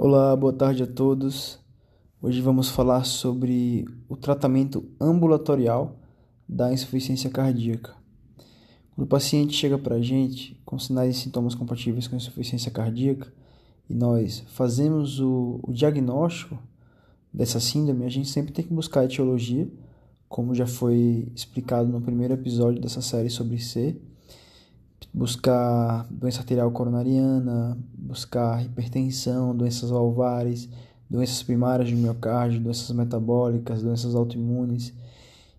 Olá, boa tarde a todos. Hoje vamos falar sobre o tratamento ambulatorial da insuficiência cardíaca. Quando o paciente chega para a gente com sinais e sintomas compatíveis com insuficiência cardíaca e nós fazemos o, o diagnóstico dessa síndrome, a gente sempre tem que buscar a etiologia, como já foi explicado no primeiro episódio dessa série sobre C buscar doença arterial coronariana, buscar hipertensão, doenças valvares, doenças primárias do miocárdio, doenças metabólicas, doenças autoimunes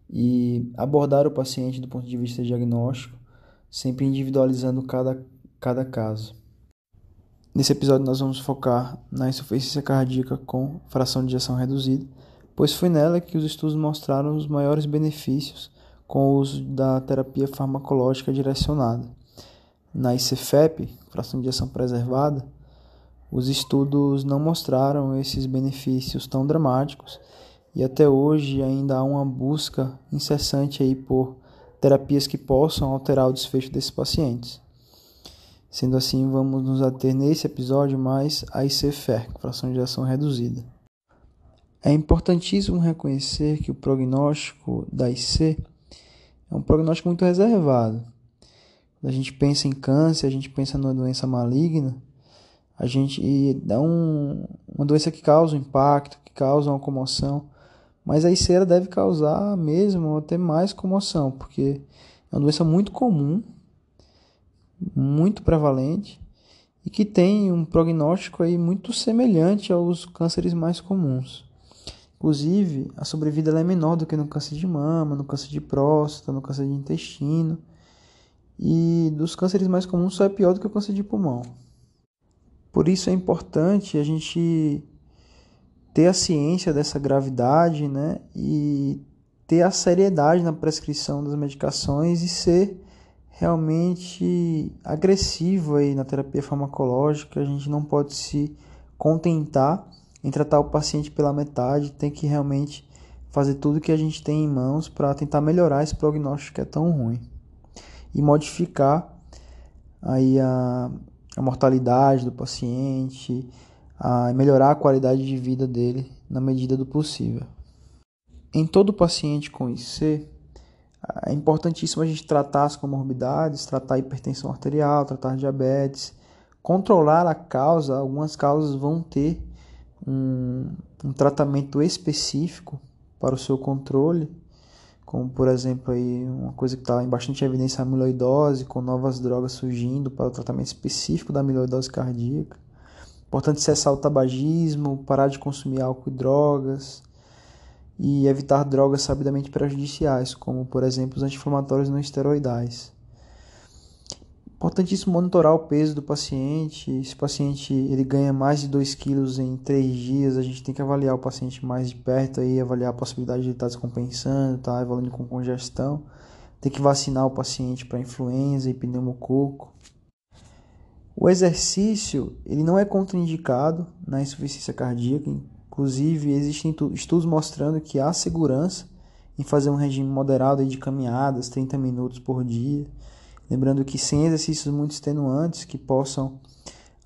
e abordar o paciente do ponto de vista diagnóstico, sempre individualizando cada, cada caso. Nesse episódio nós vamos focar na insuficiência cardíaca com fração de ejeção reduzida, pois foi nela que os estudos mostraram os maiores benefícios com o uso da terapia farmacológica direcionada. Na ICFEP, fração de ação preservada, os estudos não mostraram esses benefícios tão dramáticos e até hoje ainda há uma busca incessante aí por terapias que possam alterar o desfecho desses pacientes. Sendo assim, vamos nos ater nesse episódio mais a ICFER, fração de ação reduzida. É importantíssimo reconhecer que o prognóstico da IC é um prognóstico muito reservado quando a gente pensa em câncer, a gente pensa numa doença maligna, a gente dá um, uma doença que causa um impacto, que causa uma comoção, mas a ICERA deve causar mesmo até mais comoção, porque é uma doença muito comum, muito prevalente e que tem um prognóstico aí muito semelhante aos cânceres mais comuns. Inclusive, a sobrevida é menor do que no câncer de mama, no câncer de próstata, no câncer de intestino. E dos cânceres mais comuns só é pior do que o câncer de pulmão. Por isso é importante a gente ter a ciência dessa gravidade, né? E ter a seriedade na prescrição das medicações e ser realmente agressivo aí na terapia farmacológica. A gente não pode se contentar em tratar o paciente pela metade, tem que realmente fazer tudo que a gente tem em mãos para tentar melhorar esse prognóstico que é tão ruim e modificar aí a, a mortalidade do paciente, a melhorar a qualidade de vida dele na medida do possível. Em todo paciente com IC, é importantíssimo a gente tratar as comorbidades, tratar a hipertensão arterial, tratar diabetes, controlar a causa. Algumas causas vão ter um, um tratamento específico para o seu controle como por exemplo aí uma coisa que está em bastante evidência a amiloidose, com novas drogas surgindo para o tratamento específico da amiloidose cardíaca. Importante cessar o tabagismo, parar de consumir álcool e drogas e evitar drogas sabidamente prejudiciais, como por exemplo os anti-inflamatórios não esteroidais. Importantíssimo monitorar o peso do paciente. Se o paciente ele ganha mais de 2 quilos em 3 dias, a gente tem que avaliar o paciente mais de perto, aí, avaliar a possibilidade de ele estar descompensando, tá evoluindo com congestão. Tem que vacinar o paciente para influenza e pneumococo. O exercício ele não é contraindicado na insuficiência cardíaca. Inclusive, existem estudos mostrando que há segurança em fazer um regime moderado de caminhadas, 30 minutos por dia Lembrando que sem exercícios muito extenuantes que possam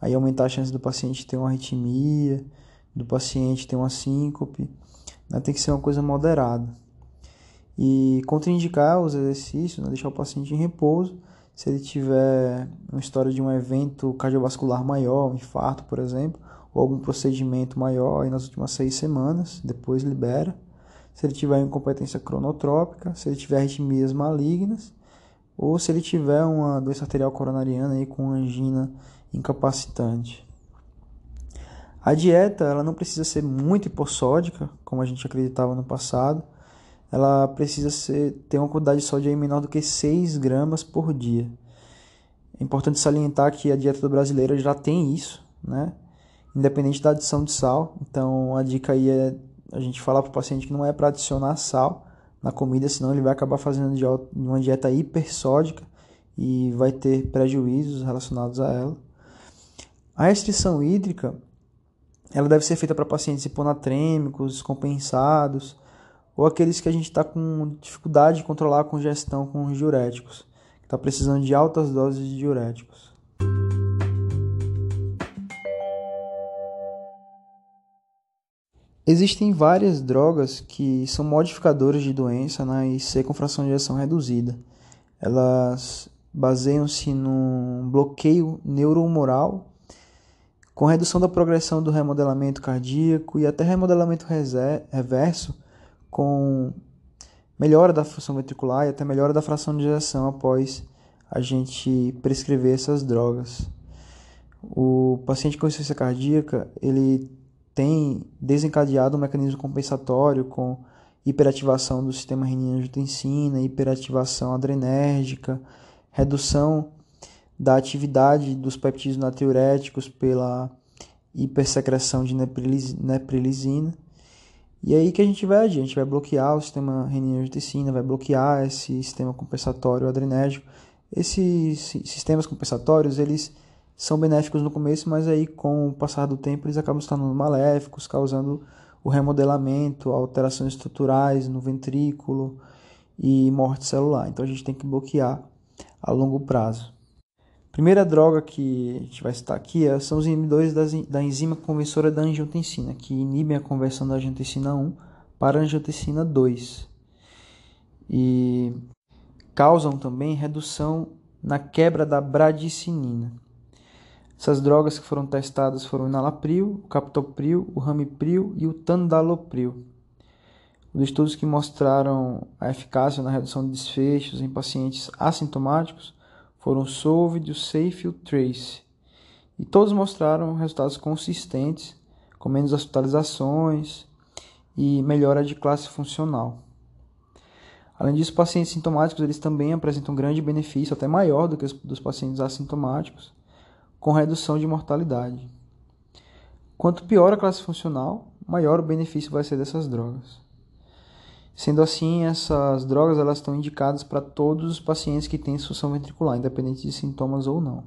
aí aumentar a chance do paciente ter uma arritmia, do paciente ter uma síncope, né? tem que ser uma coisa moderada. E contraindicar os exercícios, né? deixar o paciente em repouso, se ele tiver uma história de um evento cardiovascular maior, um infarto, por exemplo, ou algum procedimento maior aí nas últimas seis semanas, depois libera. Se ele tiver incompetência cronotrópica, se ele tiver arritmias malignas ou se ele tiver uma doença arterial coronariana aí com angina incapacitante. A dieta ela não precisa ser muito hipossódica, como a gente acreditava no passado. Ela precisa ser, ter uma quantidade de sódio menor do que 6 gramas por dia. É importante salientar que a dieta brasileira já tem isso, né? Independente da adição de sal. Então, a dica aí é a gente falar para o paciente que não é para adicionar sal na comida, senão ele vai acabar fazendo uma dieta hipersódica e vai ter prejuízos relacionados a ela. A restrição hídrica ela deve ser feita para pacientes hiponatrêmicos, descompensados, ou aqueles que a gente está com dificuldade de controlar a congestão com os diuréticos, que está precisando de altas doses de diuréticos. Existem várias drogas que são modificadores de doença né, IC com fração de ejeção reduzida. Elas baseiam-se num bloqueio neurohumoral com redução da progressão do remodelamento cardíaco e até remodelamento reverso, com melhora da função ventricular e até melhora da fração de ejeção após a gente prescrever essas drogas. O paciente com insuficiência cardíaca, ele tem desencadeado um mecanismo compensatório com hiperativação do sistema renina-angiotensina, hiperativação adrenérgica, redução da atividade dos peptídeos natriuréticos pela hipersecreção de neprilisina. E aí que a gente vai a gente vai bloquear o sistema renina-angiotensina, vai bloquear esse sistema compensatório adrenérgico. Esses sistemas compensatórios, eles são benéficos no começo, mas aí com o passar do tempo eles acabam se tornando maléficos, causando o remodelamento, alterações estruturais no ventrículo e morte celular. Então a gente tem que bloquear a longo prazo. Primeira droga que a gente vai citar aqui é, são os inibidores da enzima conversora da angiotensina, que inibem a conversão da angiotensina 1 para a angiotensina 2. E causam também redução na quebra da bradicinina. Essas drogas que foram testadas foram o enalapril, o captopril, o ramipril e o tandalopril. Os estudos que mostraram a eficácia na redução de desfechos em pacientes assintomáticos foram o SOLVID, o SAFE e o TRACE. E todos mostraram resultados consistentes, com menos hospitalizações e melhora de classe funcional. Além disso, pacientes sintomáticos eles também apresentam grande benefício, até maior do que os dos pacientes assintomáticos, com redução de mortalidade. Quanto pior a classe funcional, maior o benefício vai ser dessas drogas. Sendo assim, essas drogas elas estão indicadas para todos os pacientes que têm insuficiência ventricular, independente de sintomas ou não.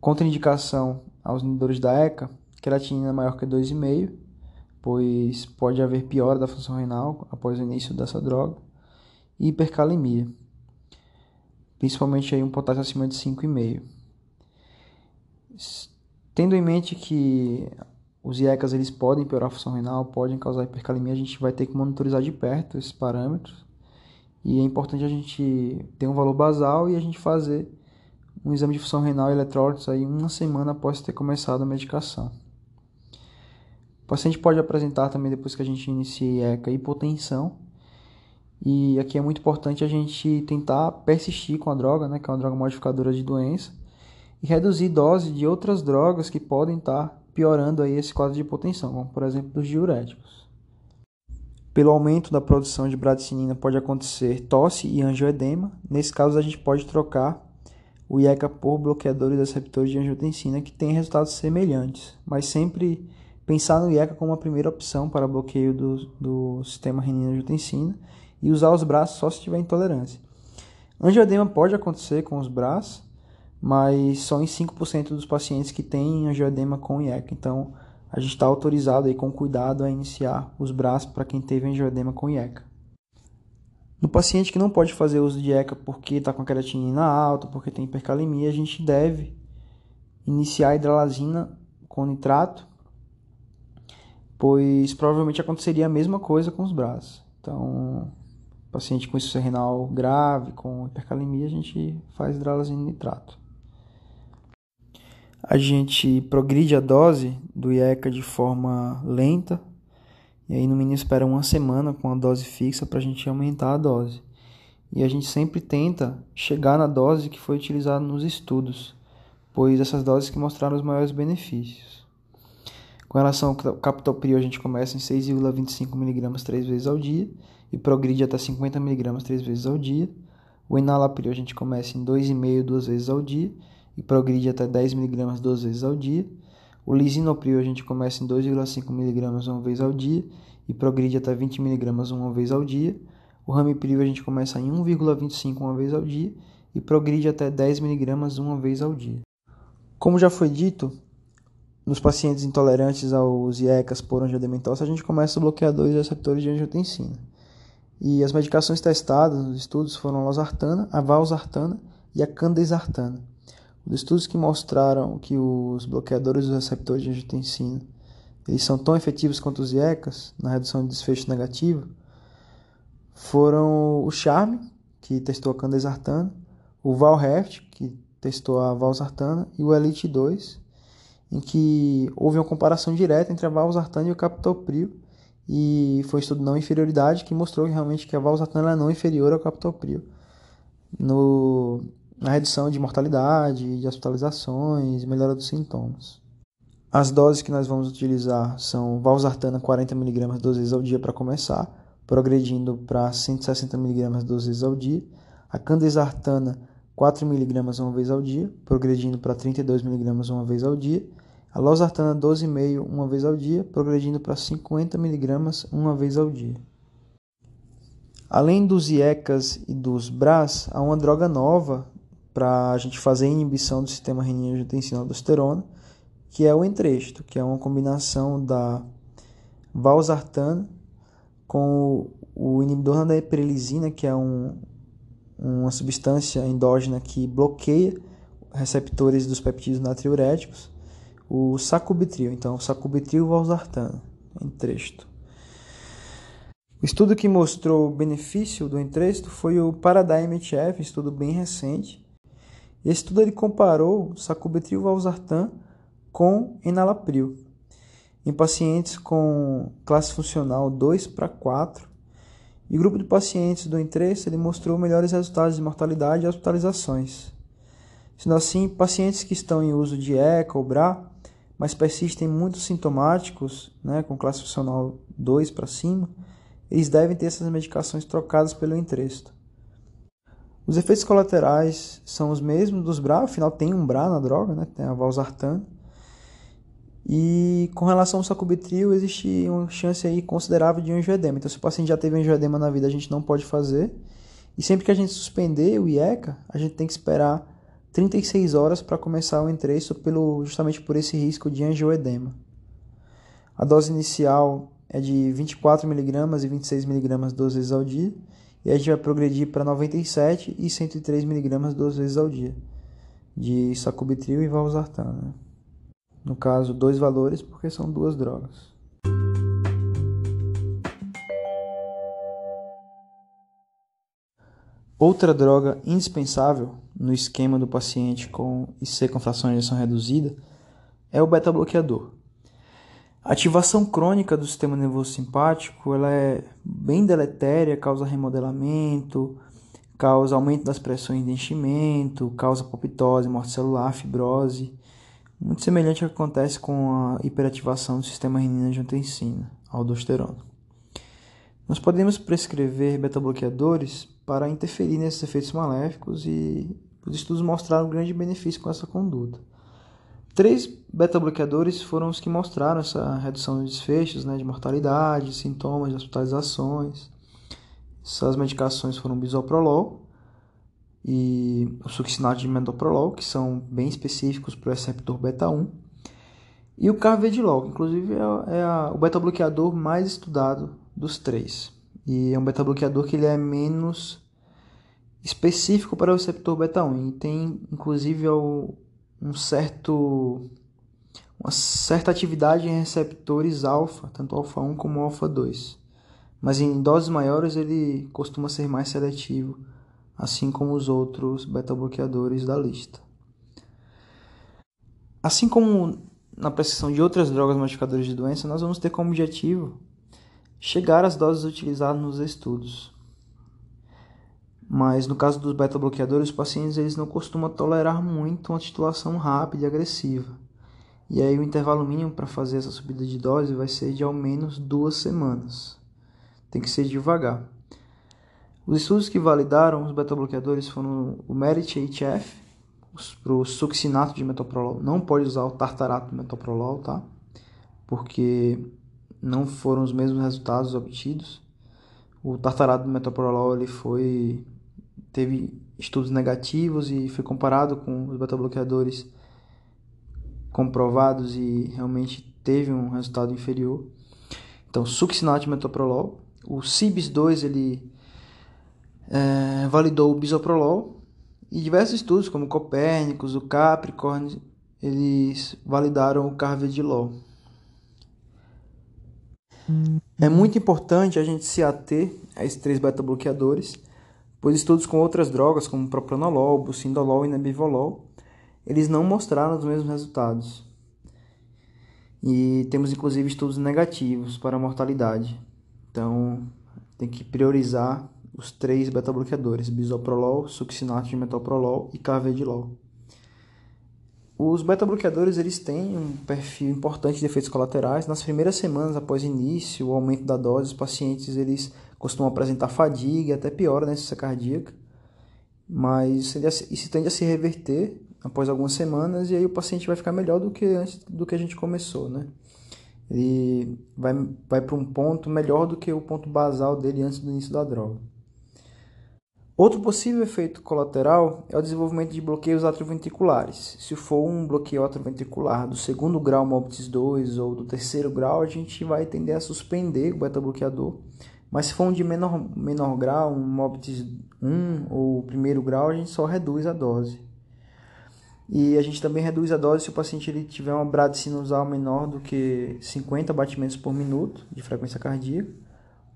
Contraindicação aos inibidores da ECA, creatinina maior que 2,5, pois pode haver piora da função renal após o início dessa droga, e hipercalemia, principalmente aí um potássio acima de 5,5. Tendo em mente que os IECAs eles podem piorar a função renal, podem causar hipercalemia, a gente vai ter que monitorizar de perto esses parâmetros. E é importante a gente ter um valor basal e a gente fazer um exame de função renal e eletrólitos aí uma semana após ter começado a medicação. O paciente pode apresentar também depois que a gente inicia ECA hipotensão. E aqui é muito importante a gente tentar persistir com a droga, né, que é uma droga modificadora de doença, e reduzir dose de outras drogas que podem estar piorando aí esse quadro de hipotensão, como por exemplo dos diuréticos. Pelo aumento da produção de bradicinina pode acontecer tosse e angioedema. Nesse caso, a gente pode trocar o IECA por bloqueadores dos receptores de angiotensina que têm resultados semelhantes, mas sempre pensar no IECA como a primeira opção para bloqueio do, do sistema renina-angiotensina e usar os braços só se tiver intolerância. Angioedema pode acontecer com os braços, mas só em 5% dos pacientes que têm angioedema com IECA. Então, a gente está autorizado aí com cuidado a iniciar os braços para quem teve angioedema com IECA. No paciente que não pode fazer uso de ECA porque está com a creatinina alta, porque tem hipercalemia, a gente deve iniciar a hidralazina com nitrato, pois provavelmente aconteceria a mesma coisa com os braços. Então, paciente com insuficiência renal grave, com hipercalemia, a gente faz hidralazina e nitrato a gente progride a dose do IECA de forma lenta, e aí no mínimo espera uma semana com a dose fixa para a gente aumentar a dose. E a gente sempre tenta chegar na dose que foi utilizada nos estudos, pois essas doses que mostraram os maiores benefícios. Com relação ao captopril, a gente começa em 6,25 mg três vezes ao dia e progride até 50 mg três vezes ao dia. O enalapril a gente começa em 2,5 duas vezes ao dia e progride até 10 mg duas vezes ao dia. O lisinopril a gente começa em 2,5 mg uma vez ao dia e progride até 20 mg uma vez ao dia. O ramipril a gente começa em 1,25 uma vez ao dia e progride até 10 mg uma vez ao dia. Como já foi dito, nos pacientes intolerantes aos IECAS por angioedema a gente começa bloqueadores receptores de angiotensina. E as medicações testadas nos estudos foram a losartana, a valsartana e a candesartana. Os estudos que mostraram que os bloqueadores dos receptores de angiotensina eles são tão efetivos quanto os IECAS na redução de desfecho negativo foram o Charme, que testou a candesartana, o Valheft, que testou a valsartana, e o Elite 2, em que houve uma comparação direta entre a valsartana e o captopril, e foi um estudo não inferioridade que mostrou realmente que a valsartana é não inferior ao captopril. No, na redução de mortalidade, de hospitalizações melhora dos sintomas. As doses que nós vamos utilizar são valsartana 40mg duas vezes ao dia para começar, progredindo para 160mg duas vezes ao dia. A candesartana 4mg uma vez ao dia, progredindo para 32mg uma vez ao dia a losartana 12,5 uma vez ao dia, progredindo para 50 mg uma vez ao dia. Além dos IECAS e dos BRAS, há uma droga nova para a gente fazer a inibição do sistema renina-angiotensina-aldosterona, que é o entresto, que é uma combinação da valsartana com o inibidor da epirelisina, que é um, uma substância endógena que bloqueia receptores dos peptídeos natriuréticos o sacubitril, então sacubitril valsartano, entresto. O estudo que mostrou o benefício do entresto foi o Paradigm HF, estudo bem recente. Esse estudo ele comparou sacubitril valsartan com enalapril em pacientes com classe funcional 2 para 4. E grupo de pacientes do entresto ele mostrou melhores resultados de mortalidade e hospitalizações. Sendo assim, pacientes que estão em uso de ECA ou BRA mas persistem muito sintomáticos, né, com classe funcional 2 para cima, eles devem ter essas medicações trocadas pelo entresto. Os efeitos colaterais são os mesmos dos BRA, afinal tem um BRA na droga, né, tem a valsartana. E com relação ao sacubitril, existe uma chance aí considerável de angioedema. Então, se o paciente já teve angioedema na vida, a gente não pode fazer. E sempre que a gente suspender o IECA, a gente tem que esperar 36 horas para começar o entresto pelo, justamente por esse risco de angioedema. A dose inicial é de 24mg e 26mg duas vezes ao dia, e a gente vai progredir para 97 e 103mg duas vezes ao dia, de sacubitril e valsartan. Né? No caso, dois valores porque são duas drogas. Outra droga indispensável no esquema do paciente com IC com fração de injeção reduzida é o beta-bloqueador. A ativação crônica do sistema nervoso simpático ela é bem deletéria, causa remodelamento, causa aumento das pressões de enchimento, causa apoptose, morte celular, fibrose, muito semelhante ao que acontece com a hiperativação do sistema renina-angiotensina, aldosterona. Nós podemos prescrever beta-bloqueadores para interferir nesses efeitos maléficos e os estudos mostraram grande benefício com essa conduta. Três beta-bloqueadores foram os que mostraram essa redução de desfechos, né, de mortalidade, sintomas de hospitalizações. Essas medicações foram o bisoprolol e o succinato de metoprolol, que são bem específicos para o receptor beta-1, e o carvedilol, que inclusive é, é a, o beta-bloqueador mais estudado dos três. E é um beta-bloqueador que ele é menos específico para o receptor beta-1 e tem inclusive um certo uma certa atividade em receptores alfa, tanto alfa 1 como alfa 2. Mas em doses maiores ele costuma ser mais seletivo, assim como os outros beta-bloqueadores da lista. Assim como na prescrição de outras drogas modificadoras de doença, nós vamos ter como objetivo chegar às doses utilizadas nos estudos. Mas no caso dos beta-bloqueadores, os pacientes eles não costumam tolerar muito uma titulação rápida e agressiva. E aí o intervalo mínimo para fazer essa subida de dose vai ser de ao menos duas semanas. Tem que ser devagar. Os estudos que validaram os beta-bloqueadores foram o MERIT-HF, para o succinato de metoprolol. Não pode usar o tartarato de metoprolol, tá? Porque não foram os mesmos resultados obtidos. O tartarato de metoprolol ele foi teve estudos negativos e foi comparado com os beta-bloqueadores comprovados e realmente teve um resultado inferior. Então, succinato de metoprolol. O CIBIS-2 ele é, validou o bisoprolol e diversos estudos, como Copérnicos, o Capricorn, eles validaram o carvedilol. É muito importante a gente se ater a esses três beta-bloqueadores, pois estudos com outras drogas, como propranolol, bucindolol e nebivolol, eles não mostraram os mesmos resultados. E temos inclusive estudos negativos para a mortalidade. Então, tem que priorizar os três beta-bloqueadores, bisoprolol, succinato de metoprolol e carvedilol. Os beta-bloqueadores eles têm um perfil importante de efeitos colaterais. Nas primeiras semanas após início, o aumento da dose, os pacientes eles costumam apresentar fadiga e até piora na insuficiência cardíaca, mas isso tende a se reverter após algumas semanas e aí o paciente vai ficar melhor do que antes do que a gente começou, né? Ele vai, vai para um ponto melhor do que o ponto basal dele antes do início da droga. Outro possível efeito colateral é o desenvolvimento de bloqueios atrioventriculares. Se for um bloqueio atrioventricular do segundo grau MOBITS 2 ou do terceiro grau, a gente vai tender a suspender o beta-bloqueador. Mas se for um de menor, menor grau, um MOBITS 1 ou primeiro grau, a gente só reduz a dose. E a gente também reduz a dose se o paciente ele tiver uma brada sinusal menor do que 50 batimentos por minuto de frequência cardíaca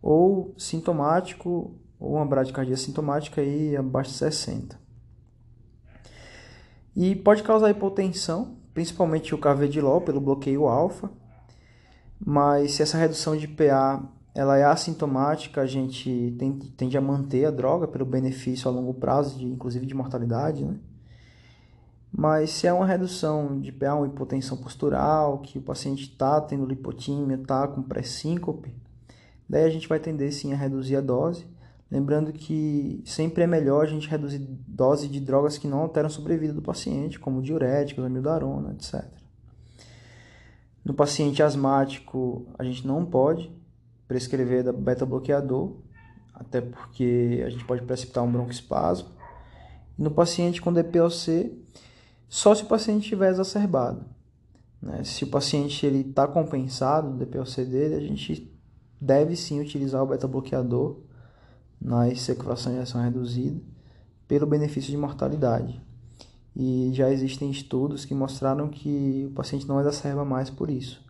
ou sintomático ou uma bradicardia sintomática aí abaixo de 60. E pode causar hipotensão, principalmente o carvedilol pelo bloqueio alfa, mas se essa redução de PA ela é assintomática, a gente tende, a manter a droga pelo benefício a longo prazo, de, inclusive de mortalidade, né? Mas se é uma redução de PA, uma hipotensão postural, que o paciente está tendo lipotímia, está com pré-síncope, daí a gente vai tender sim a reduzir a dose Lembrando que sempre é melhor a gente reduzir dose de drogas que não alteram a sobrevida do paciente, como diuréticos, amiodarona, etc. No paciente asmático, a gente não pode prescrever beta-bloqueador, até porque a gente pode precipitar um broncoespasmo. no paciente com DPOC, só se o paciente estiver exacerbado. Né? Se o paciente está compensado, o DPOC dele, a gente deve sim utilizar o beta-bloqueador nas circulação de ação reduzida pelo benefício de mortalidade. E já existem estudos que mostraram que o paciente não exacerba mais por isso,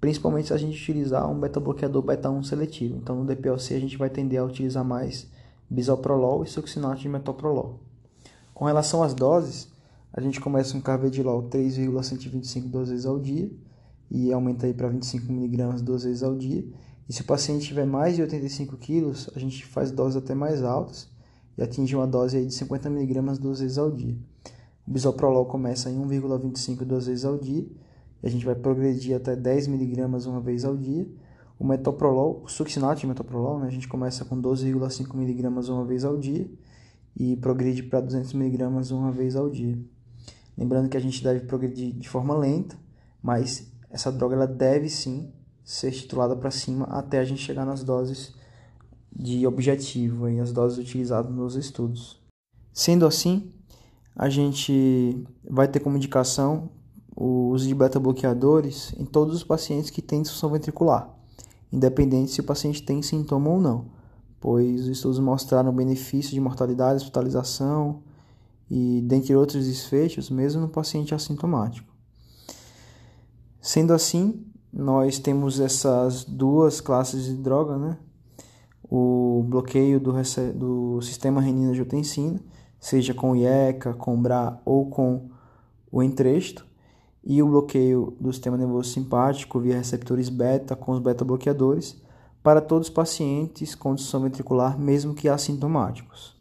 principalmente se a gente utilizar um beta-bloqueador beta-1 seletivo. Então, no DPLC, a gente vai tender a utilizar mais bisoprolol e succinato de metoprolol. Com relação às doses, a gente começa com carvedilol 3,125 duas vezes ao dia e aumenta aí para 25 mg duas vezes ao dia e se o paciente tiver mais de 85 quilos, a gente faz doses até mais altas e atinge uma dose aí de 50 mg duas vezes ao dia. O bisoprolol começa em 1,25 duas vezes ao dia a gente vai progredir até 10 mg uma vez ao dia. O metoprolol, o succinato de metoprolol, né, a gente começa com 12,5 mg uma vez ao dia e progride para 200 mg uma vez ao dia. Lembrando que a gente deve progredir de forma lenta, mas essa droga ela deve sim ser titulada para cima até a gente chegar nas doses de objetivo e as doses utilizadas nos estudos. Sendo assim, a gente vai ter como indicação o uso de beta-bloqueadores em todos os pacientes que têm disfunção ventricular, independente se o paciente tem sintoma ou não, pois os estudos mostraram benefício de mortalidade, hospitalização e dentre outros desfechos, mesmo no paciente assintomático. Sendo assim, nós temos essas duas classes de droga, né? O bloqueio do, do sistema renina-angiotensina, seja com IECA, com BRA ou com o entresto, e o bloqueio do sistema nervoso simpático via receptores beta com os beta-bloqueadores para todos os pacientes com disfunção ventricular, mesmo que assintomáticos.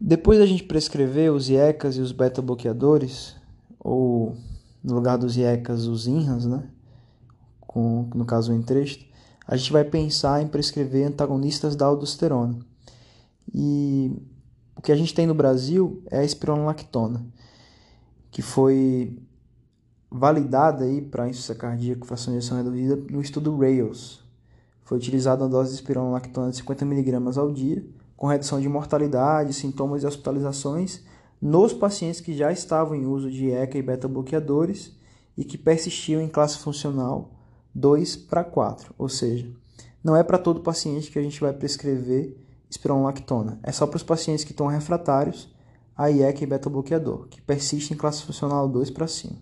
Depois da gente prescrever os IECAs e os beta-bloqueadores, ou no lugar dos IECAs, os INRAS, né? com, no caso o entresto, a gente vai pensar em prescrever antagonistas da aldosterona. E o que a gente tem no Brasil é a espironolactona, que foi validada aí para insuficiência cardíaca com fração de ejeção reduzida no estudo RAILS. Foi utilizada uma dose de espironolactona de 50mg ao dia, com redução de mortalidade, sintomas e hospitalizações nos pacientes que já estavam em uso de ECA e beta-bloqueadores e que persistiam em classe funcional 2 para 4, ou seja, não é para todo paciente que a gente vai prescrever espironolactona, é só para os pacientes que estão refratários a IECA e beta-bloqueador, que persistem em classe funcional 2 para cima.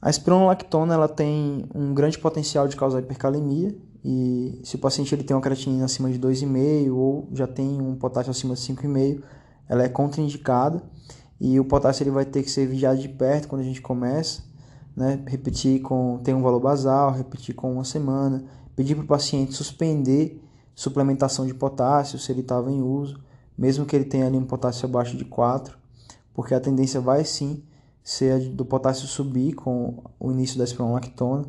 A espironolactona ela tem um grande potencial de causar hipercalemia e se o paciente ele tem uma creatinina acima de 2,5 ou já tem um potássio acima de 5,5, ela é contraindicada e o potássio ele vai ter que ser vigiado de perto quando a gente começa né? repetir com tem um valor basal, repetir com uma semana, pedir para o paciente suspender suplementação de potássio se ele estava em uso, mesmo que ele tenha ali um potássio abaixo de 4, porque a tendência vai sim ser do potássio subir com o início da espironolactona.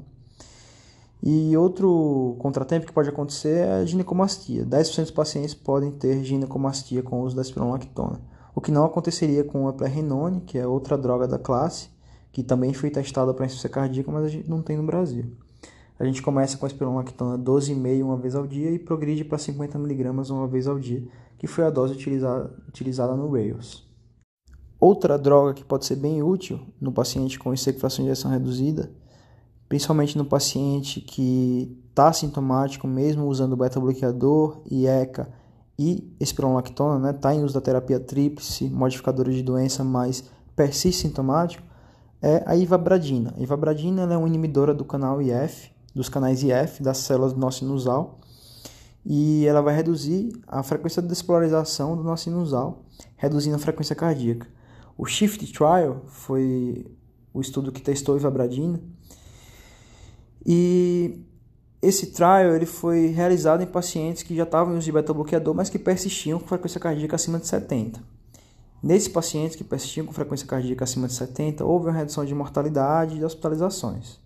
E outro contratempo que pode acontecer é a ginecomastia. 10% dos pacientes podem ter ginecomastia com o uso da espironolactona, o que não aconteceria com a pré-renone, que é outra droga da classe, que também foi testada para insuficiência cardíaca, mas a gente não tem no Brasil. A gente começa com a espironolactona 12,5 uma vez ao dia e progride para 50mg uma vez ao dia, que foi a dose utilizada, utilizada no Rails. Outra droga que pode ser bem útil no paciente com fração de injeção reduzida, principalmente no paciente que está sintomático, mesmo usando beta-bloqueador, IECA e espironolactona, está né, em uso da terapia tríplice, modificadores de doença, mas persiste sintomático, é a ivabradina. A ivabradina é uma inibidora do canal IF, dos canais IF das células do nosso sinusal, e ela vai reduzir a frequência de despolarização do nosso sinusal, reduzindo a frequência cardíaca. O SHIFT Trial foi o estudo que testou ivabradina, e esse trial ele foi realizado em pacientes que já estavam em uso de beta-bloqueador, mas que persistiam com frequência cardíaca acima de 70. Nesses pacientes que persistiam com frequência cardíaca acima de 70, houve uma redução de mortalidade e de hospitalizações.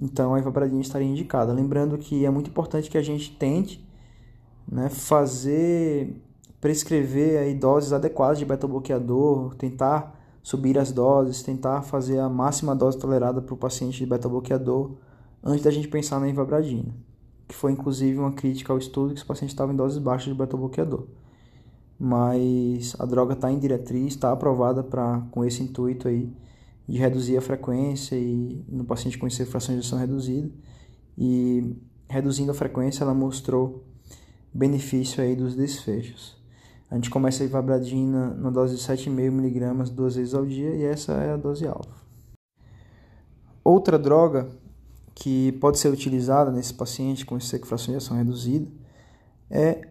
Então, a ivabradina estaria indicada. Lembrando que é muito importante que a gente tente né, fazer, prescrever aí doses adequadas de beta-bloqueador, tentar subir as doses, tentar fazer a máxima dose tolerada para o paciente de beta-bloqueador antes da gente pensar na ivabradina, que foi inclusive uma crítica ao estudo que os pacientes estavam em doses baixas de beta-bloqueador mas a droga está em diretriz, está aprovada para com esse intuito aí de reduzir a frequência e no paciente com fração de injeção reduzida e reduzindo a frequência ela mostrou benefício aí dos desfechos. A gente começa a ivabradina na dose de 7,5 mg duas vezes ao dia e essa é a dose alfa. Outra droga que pode ser utilizada nesse paciente com fração de ação reduzida é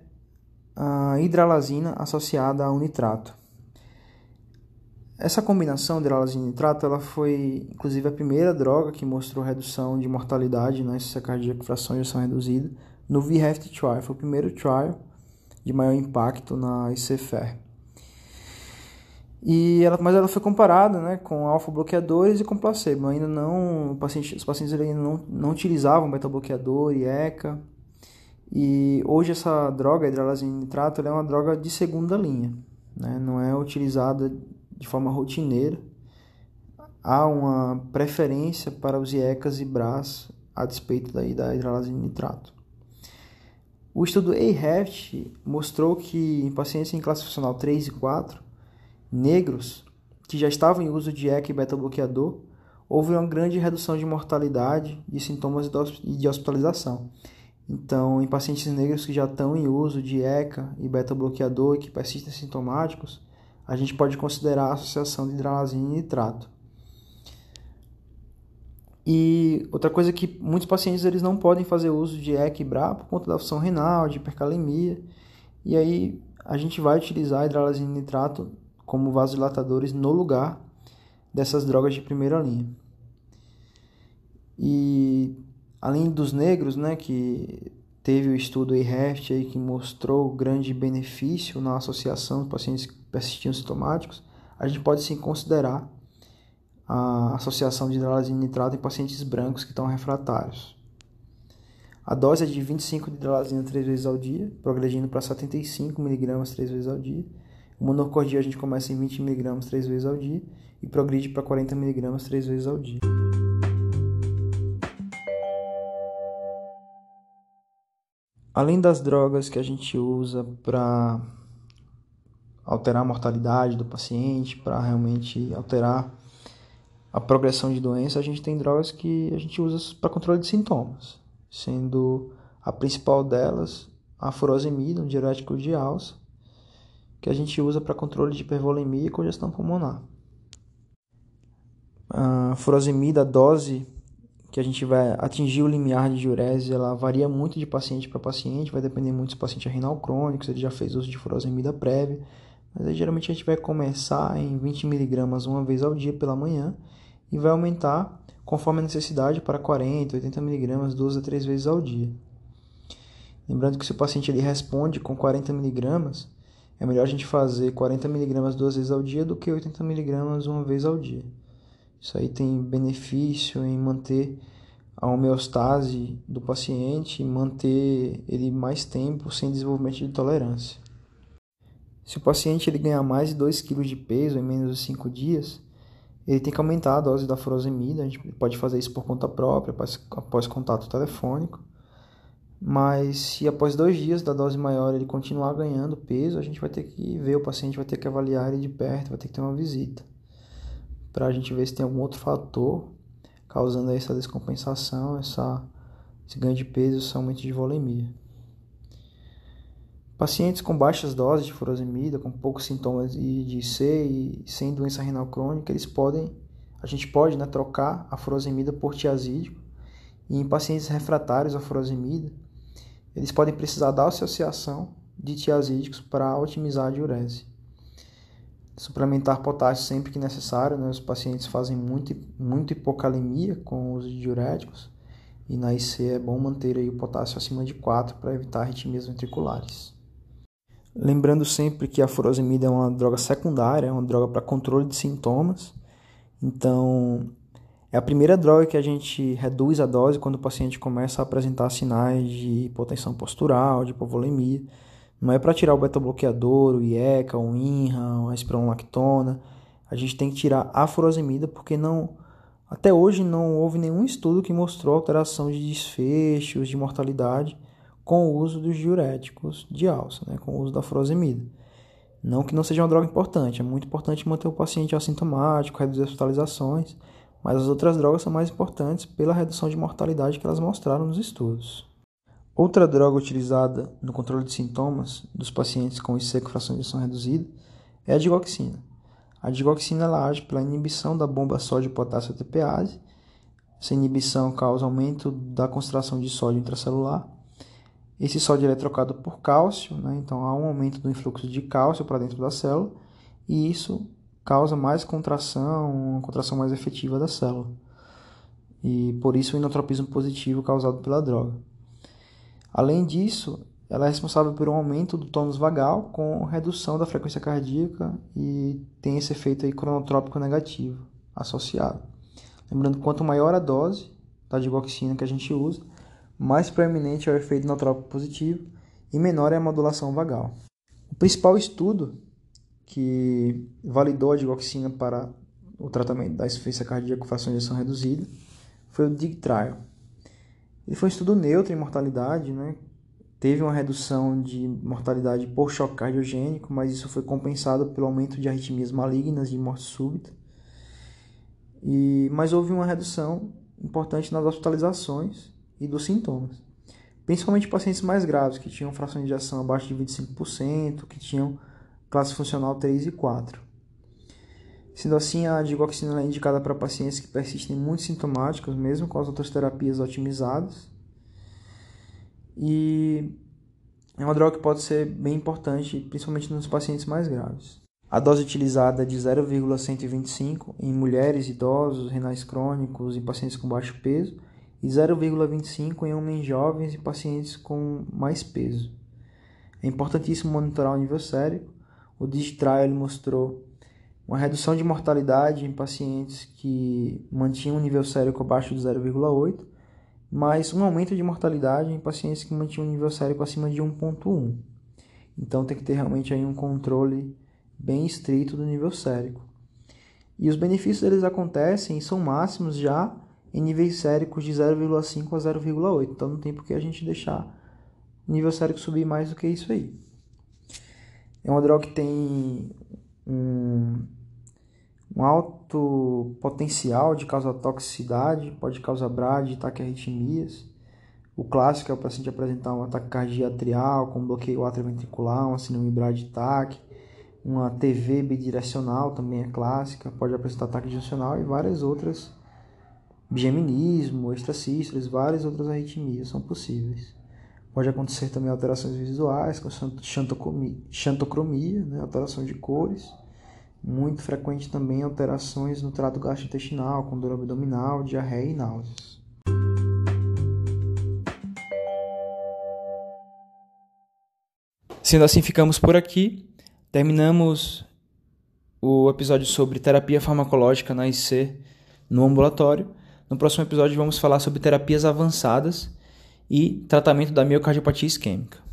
a hidralazina associada a um nitrato. Essa combinação de e nitrato ela foi, inclusive, a primeira droga que mostrou redução de mortalidade na insuficiência cardíaca fração de ejeção reduzida no VHEFT trial. Foi o primeiro trial de maior impacto na ICFR. E ela, mas ela foi comparada né, com alfa-bloqueadores e com placebo. Ainda não, paciente, os pacientes ainda não, não utilizavam beta-bloqueador e ECA e hoje essa droga, hidralazina nitrato, é uma droga de segunda linha, né? não é utilizada de forma rotineira. Há uma preferência para os IECAS e BRAS a despeito daí da hidralazina nitrato. O estudo AHEFT mostrou que em pacientes em classe funcional 3 e 4, negros que já estavam em uso de ECA e beta-bloqueador, houve uma grande redução de mortalidade, de sintomas de hospitalização. Então, em pacientes negros que já estão em uso de ECA e beta-bloqueador e que persistem sintomáticos, a gente pode considerar a associação de hidralazina e nitrato. E outra coisa que muitos pacientes eles não podem fazer uso de ECA e BRA por conta da função renal, de hipercalemia, e aí a gente vai utilizar hidralazina e nitrato como vasodilatadores no lugar dessas drogas de primeira linha. E além dos negros, né, que teve o estudo IREFT aí que mostrou grande benefício na associação de pacientes que persistiam sintomáticos, a gente pode sim considerar a associação de hidralazina nitrato em pacientes brancos que estão refratários. A dose é de 25 de dralazina três vezes ao dia, progredindo para 75 mg três vezes ao dia. O monocordia a gente começa em 20 mg três vezes ao dia e progride para 40 mg três vezes ao dia. Além das drogas que a gente usa para alterar a mortalidade do paciente, para realmente alterar a progressão de doença, a gente tem drogas que a gente usa para controle de sintomas sendo a principal delas a furosemida, um diurético de alça, que a gente usa para controle de hipervolemia e congestão pulmonar. A furosemida, a dose que a gente vai atingir o limiar de diurese, ela varia muito de paciente para paciente, vai depender muito se o paciente é renal crônico, se ele já fez uso de furosemida prévia, mas aí, geralmente a gente vai começar em 20 mg uma vez ao dia pela manhã e vai aumentar conforme a necessidade para 40, 80 mg duas a três vezes ao dia. Lembrando que se o paciente ele responde com 40 mg, é melhor a gente fazer 40 mg duas vezes ao dia do que 80 mg uma vez ao dia. Isso aí tem benefício em manter a homeostase do paciente e manter ele mais tempo sem desenvolvimento de tolerância. Se o paciente ele ganhar mais de 2 kg de peso em menos de 5 dias, ele tem que aumentar a dose da furosemida, a gente pode fazer isso por conta própria, após, após contato telefônico. Mas se após dois dias da dose maior ele continuar ganhando peso, a gente vai ter que ver o paciente, vai ter que avaliar ele de perto, vai ter que ter uma visita. Para a gente ver se tem algum outro fator causando essa descompensação, essa, esse ganho de peso, esse aumento de volemia. Pacientes com baixas doses de furosemida, com poucos sintomas de C e sem doença renal crônica, eles podem, a gente pode né, trocar a furosemida por tiazídico. E em pacientes refratários à furosemida, eles podem precisar da associação de tiazídicos para otimizar a diurese. Suplementar potássio sempre que necessário, né? os pacientes fazem muito, muito hipocalemia com o uso de diuréticos, e na IC é bom manter aí o potássio acima de 4 para evitar arritmias ventriculares. Lembrando sempre que a furosemida é uma droga secundária, é uma droga para controle de sintomas. Então, é a primeira droga que a gente reduz a dose quando o paciente começa a apresentar sinais de hipotensão postural, de hipovolemia. Não é para tirar o beta-bloqueador, o IECA, o INRA, a espironolactona. A gente tem que tirar a furosemida porque não até hoje não houve nenhum estudo que mostrou alteração de desfechos, de mortalidade com o uso dos diuréticos de alça, né, com o uso da furosemida. Não que não seja uma droga importante, é muito importante manter o paciente assintomático, reduzir as hospitalizações, mas as outras drogas são mais importantes pela redução de mortalidade que elas mostraram nos estudos. Outra droga utilizada no controle de sintomas dos pacientes com IC com fração de injeção reduzida é a digoxina. A digoxina ela age pela inibição da bomba sódio-potássio ATPase. Essa inibição causa aumento da concentração de sódio intracelular esse sódio é trocado por cálcio, né? então há um aumento do influxo de cálcio para dentro da célula e isso causa mais contração, uma contração mais efetiva da célula. E por isso o inotropismo positivo causado pela droga. Além disso, ela é responsável por um aumento do tônus vagal com redução da frequência cardíaca e tem esse efeito aí cronotrópico negativo associado. Lembrando, quanto maior a dose da digoxina que a gente usa, mais proeminente é o efeito inotrópico positivo e menor é a modulação vagal. O principal estudo que validou a digoxina para o tratamento da insuficiência cardíaca com fração de ejeção reduzida foi o DIG Trial. Ele foi um estudo neutro em mortalidade, né? teve uma redução de mortalidade por choque cardiogênico, mas isso foi compensado pelo aumento de arritmias malignas de morte súbita. E, mas houve uma redução importante nas hospitalizações e dos sintomas. Principalmente pacientes mais graves, que tinham fração de injeção abaixo de 25%, que tinham classe funcional 3 e 4. Sendo assim, a digoxina é indicada para pacientes que persistem muito sintomáticos, mesmo com as outras terapias otimizadas. E é uma droga que pode ser bem importante, principalmente nos pacientes mais graves. A dose utilizada é de 0,125 em mulheres, idosos, renais crônicos e pacientes com baixo peso e 0,25 em homens jovens e pacientes com mais peso. É importantíssimo monitorar o nível sérico. O Digitrial mostrou uma redução de mortalidade em pacientes que mantinham o nível sérico abaixo de 0,8 mas um aumento de mortalidade em pacientes que mantinham um nível sérico acima de 1.1. Então tem que ter realmente aí um controle bem estrito do nível sérico. E os benefícios deles acontecem e são máximos já em níveis séricos de 0,5 a 0,8. Então não tem por que a gente deixar o nível sérico subir mais do que isso aí. É uma droga que tem um, um alto potencial de causar toxicidade, pode causar brad, taquiarritmias. O clássico é o paciente apresentar um ataque cardíaco atrial com bloqueio atrioventricular, uma síndrome brad-tac, uma TV bidirecional também é clássica, pode apresentar ataque juncional e várias outras, bigeminismo, extracístoles, várias outras arritmias são possíveis. Pode acontecer também alterações visuais, com xantocromia, né, alteração de cores. Muito frequente também alterações no trato gastrointestinal, com dor abdominal, diarreia e náuseas. Sendo assim, ficamos por aqui. Terminamos o episódio sobre terapia farmacológica na IC no ambulatório. No próximo episódio vamos falar sobre terapias avançadas e tratamento da miocardiopatia isquêmica.